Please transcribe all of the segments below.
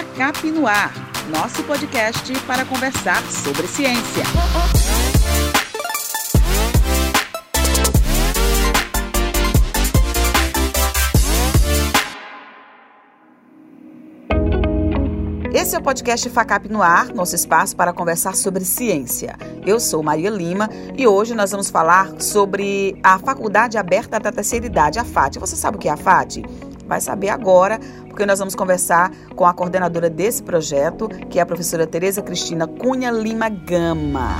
FACAP no Ar, nosso podcast para conversar sobre ciência. Esse é o podcast FACAP no Ar, nosso espaço para conversar sobre ciência. Eu sou Maria Lima e hoje nós vamos falar sobre a Faculdade Aberta da Terceira Idade, a FAT. Você sabe o que é a FAT? Vai saber agora, porque nós vamos conversar com a coordenadora desse projeto, que é a professora Tereza Cristina Cunha Lima Gama.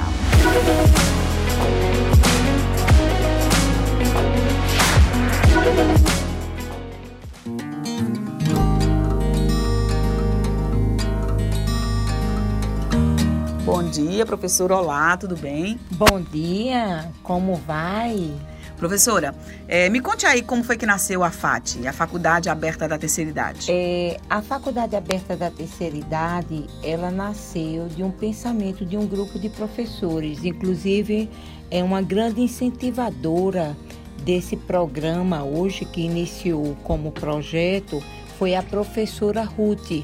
Bom dia, professor. Olá, tudo bem? Bom dia, como vai? Professora, é, me conte aí como foi que nasceu a FAT, a Faculdade Aberta da Terceira Idade. É, a Faculdade Aberta da Terceira Idade, ela nasceu de um pensamento de um grupo de professores, inclusive é uma grande incentivadora desse programa hoje que iniciou como projeto foi a professora Ruth.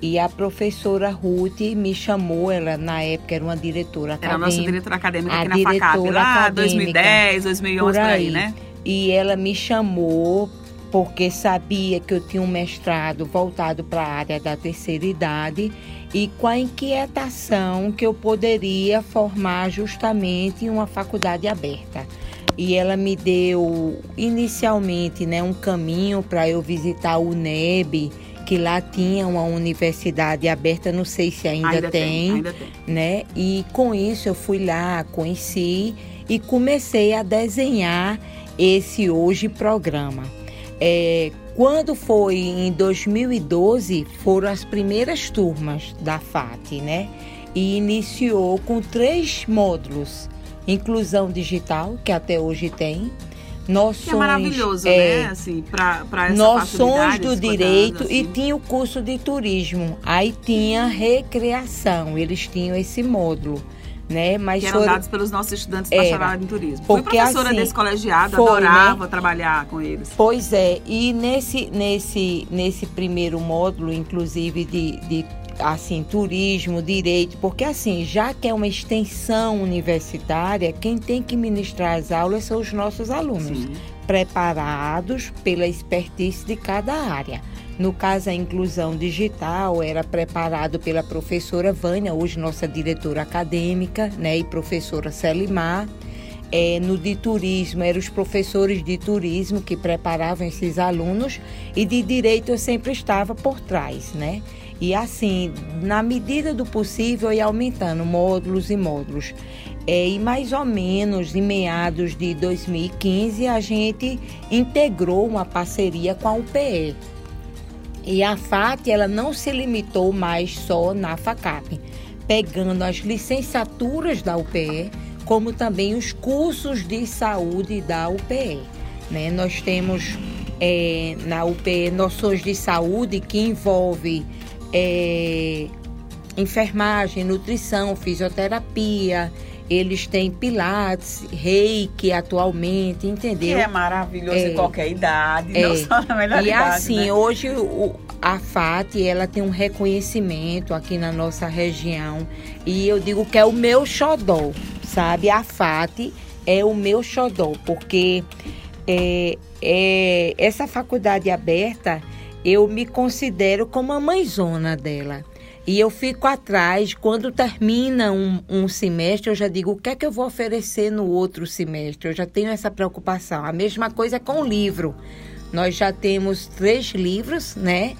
E a professora Ruth me chamou, ela na época era uma diretora acadêmica. Era a nossa diretora acadêmica aqui na FACAP, lá 2010, 2011, por aí, por aí né? E ela me chamou porque sabia que eu tinha um mestrado voltado para a área da terceira idade e com a inquietação que eu poderia formar justamente uma faculdade aberta. E ela me deu inicialmente né, um caminho para eu visitar o NEB, que lá tinha uma universidade aberta, não sei se ainda, ainda tem, tem, ainda tem, né? E com isso eu fui lá, conheci e comecei a desenhar esse hoje programa. É, quando foi em 2012, foram as primeiras turmas da FAT, né? E iniciou com três módulos: inclusão digital, que até hoje tem, noções, que é maravilhoso, é, né? Assim, para essa Noções do direito assim. e tinha o curso de turismo. Aí tinha recreação, eles tinham esse módulo. Né? Mas que eram foram... dados pelos nossos estudantes bacharelados em turismo. Fui professora assim, desse colegiado, foi, adorava né? trabalhar com eles. Pois é, e nesse, nesse, nesse primeiro módulo, inclusive de, de assim, turismo, direito, porque assim, já que é uma extensão universitária, quem tem que ministrar as aulas são os nossos alunos, Sim. preparados pela expertise de cada área. No caso, a inclusão digital era preparado pela professora Vânia, hoje nossa diretora acadêmica, né, e professora Selimar. É, no de turismo, eram os professores de turismo que preparavam esses alunos, e de direito eu sempre estava por trás, né? E assim, na medida do possível, ir aumentando módulos e módulos. É, e mais ou menos em meados de 2015, a gente integrou uma parceria com a UPE. E a FAT ela não se limitou mais só na FACAP, pegando as licenciaturas da UPE, como também os cursos de saúde da UPE. Né? Nós temos é, na UPE noções de saúde que envolve é, enfermagem, nutrição, fisioterapia. Eles têm pilates, reiki atualmente, entendeu? Que é maravilhoso é, em qualquer idade, é, não só na melhor e idade. E assim, né? hoje o, a FAT, ela tem um reconhecimento aqui na nossa região. E eu digo que é o meu xodó, sabe? A FAT é o meu xodó, porque é, é, essa faculdade aberta eu me considero como a mãezona dela. E eu fico atrás, quando termina um, um, semestre, eu já digo o que é que eu vou oferecer no outro semestre. Eu já tenho essa preocupação. A mesma coisa com o livro. Nós já temos três livros, né?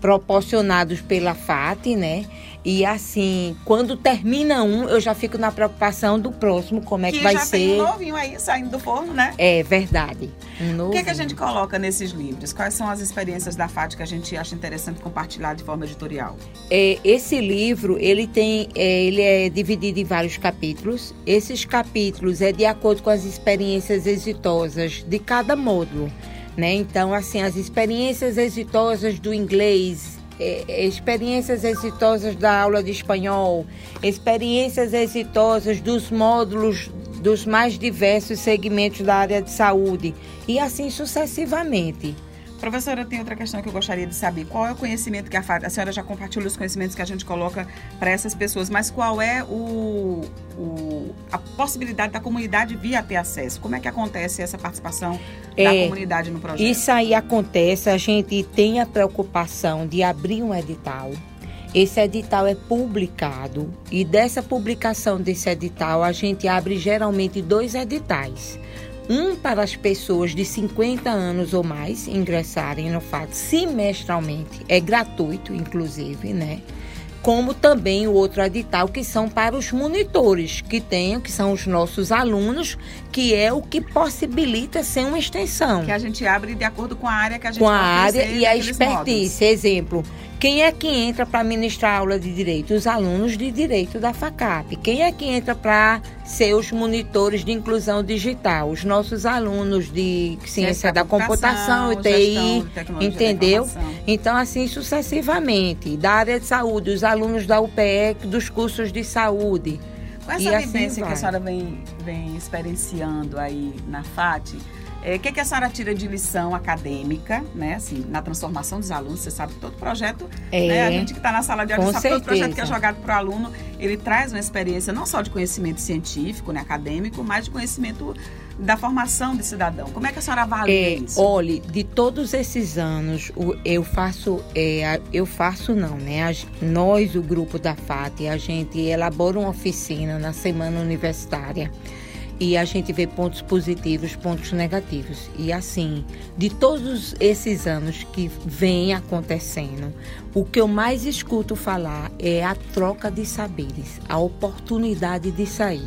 Proporcionados pela FAT, né? E assim, quando termina um, eu já fico na preocupação do próximo, como é que, que vai já ser. Tem um novinho aí saindo do forno, né? É verdade. Um o que, é que a gente coloca nesses livros? Quais são as experiências da FAT que a gente acha interessante compartilhar de forma editorial? É, esse livro, ele tem, é, ele é dividido em vários capítulos. Esses capítulos é de acordo com as experiências exitosas de cada módulo. Né? Então, assim, as experiências exitosas do inglês, é, experiências exitosas da aula de espanhol, experiências exitosas dos módulos dos mais diversos segmentos da área de saúde e assim sucessivamente. Professora, tem outra questão que eu gostaria de saber. Qual é o conhecimento que a. A senhora já compartilhou os conhecimentos que a gente coloca para essas pessoas, mas qual é o, o, a possibilidade da comunidade vir a ter acesso? Como é que acontece essa participação é, da comunidade no projeto? Isso aí acontece, a gente tem a preocupação de abrir um edital. Esse edital é publicado e dessa publicação desse edital a gente abre geralmente dois editais um para as pessoas de 50 anos ou mais ingressarem no FAT semestralmente, é gratuito, inclusive, né? Como também o outro edital que são para os monitores que tenham, que são os nossos alunos, que é o que possibilita ser uma extensão. Que a gente abre de acordo com a área que a gente Com a área e a expertise. Exemplo, quem é que entra para ministrar aula de direito? Os alunos de direito da FACAP. Quem é que entra para ser os monitores de inclusão digital? Os nossos alunos de ciência da, da computação, TI, entendeu? Então, assim sucessivamente. Da área de saúde, os alunos da UPE, dos cursos de saúde. Com essa e assim vivência assim que a senhora vem, vem experienciando aí na FAT, é, o que, que a senhora tira de lição acadêmica, né? Assim, na transformação dos alunos, você sabe que todo projeto, é, né? A gente que está na sala de aula sabe certeza. todo projeto que é jogado para o aluno, ele traz uma experiência não só de conhecimento científico, né, acadêmico, mas de conhecimento da formação de cidadão. Como é que a senhora avalia é, isso? Olhe, de todos esses anos, eu faço, é, eu faço não, né? nós, o grupo da FAT, a gente elabora uma oficina na semana universitária e a gente vê pontos positivos, pontos negativos. E assim, de todos esses anos que vem acontecendo, o que eu mais escuto falar é a troca de saberes, a oportunidade de sair.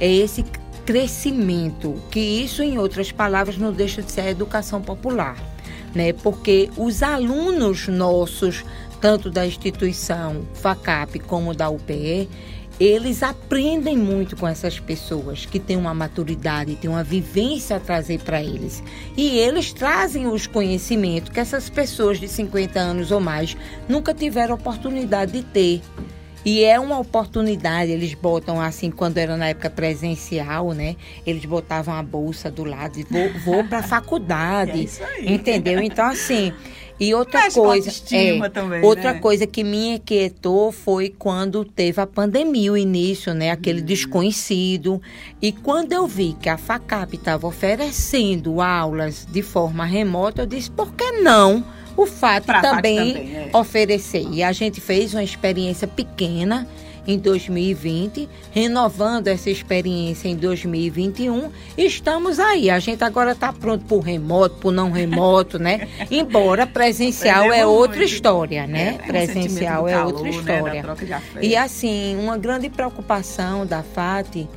É esse crescimento, que isso, em outras palavras, não deixa de ser a educação popular. Né? Porque os alunos nossos, tanto da instituição FACAP como da UPE, eles aprendem muito com essas pessoas que têm uma maturidade, têm uma vivência a trazer para eles. E eles trazem os conhecimentos que essas pessoas de 50 anos ou mais nunca tiveram oportunidade de ter. E é uma oportunidade, eles botam assim, quando era na época presencial, né? Eles botavam a bolsa do lado e vou, vou para a faculdade. É entendeu? Então, assim, e outra Mas coisa, é, também, outra né? coisa que me inquietou foi quando teve a pandemia, o início, né, aquele hum. desconhecido. E quando eu vi que a Facap estava oferecendo aulas de forma remota, eu disse, por que não? O FAT também, também é. oferecer. E a gente fez uma experiência pequena em 2020, renovando essa experiência em 2021. Estamos aí. A gente agora está pronto para o remoto, para o não remoto, né? Embora presencial é outra história, né? É, presencial é outra né, história. E assim, uma grande preocupação da FAT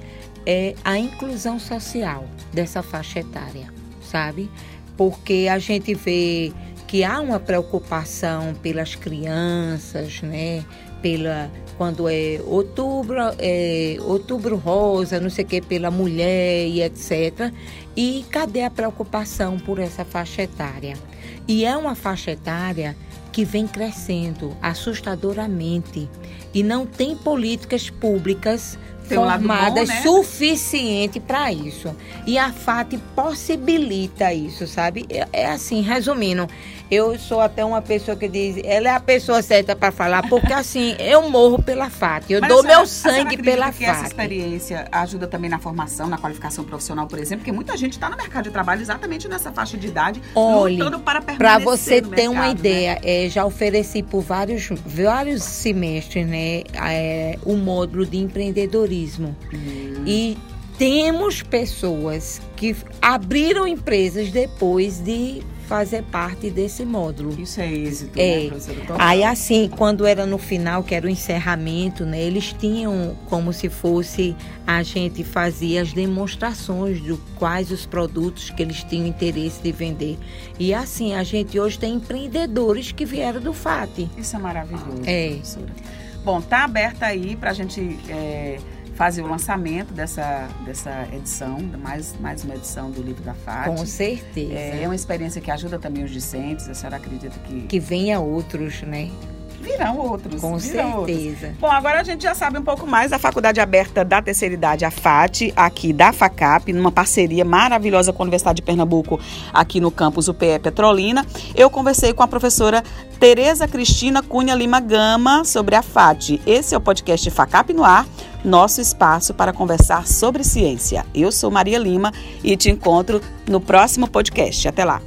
é a inclusão social dessa faixa etária, sabe? Porque a gente vê que há uma preocupação pelas crianças, né? Pela quando é outubro, é, outubro rosa, não sei o que, pela mulher e etc. E cadê a preocupação por essa faixa etária? E é uma faixa etária que vem crescendo assustadoramente e não tem políticas públicas formadas bom, né? suficiente para isso. E a FAT possibilita isso, sabe? É, é, assim, resumindo, eu sou até uma pessoa que diz, ela é a pessoa certa para falar, porque assim, eu morro pela FAT, eu Mas dou senhora, meu sangue pela que FAT. essa experiência ajuda também na formação, na qualificação profissional, por exemplo, porque muita gente está no mercado de trabalho exatamente nessa faixa de idade, Olhe, lutando para permanecer Para você ter mercado, uma né? ideia, né? é, já ofereci por vários, vários semestres, né, é, o módulo de empreendedorismo. Hum. E temos pessoas que abriram empresas depois de fazer parte desse módulo. Isso é êxito, é. né, Aí assim, quando era no final, que era o encerramento, né, eles tinham como se fosse a gente fazia as demonstrações de quais os produtos que eles tinham interesse de vender. E assim, a gente hoje tem empreendedores que vieram do FAT. Isso é maravilhoso. É. Professora. Bom, tá aberta aí para a gente é, fazer o lançamento dessa, dessa edição, mais, mais uma edição do livro da FAT. Com certeza. É, é uma experiência que ajuda também os discentes, a senhora acredita que... Que venha outros, né? Virão outros. Com virão certeza. Outros. Bom, agora a gente já sabe um pouco mais da Faculdade Aberta da Terceira Idade, a FAT, aqui da FACAP, numa parceria maravilhosa com a Universidade de Pernambuco, aqui no campus UPE Petrolina. Eu conversei com a professora Tereza Cristina Cunha Lima Gama sobre a FAT. Esse é o podcast FACAP no ar, nosso espaço para conversar sobre ciência. Eu sou Maria Lima e te encontro no próximo podcast. Até lá.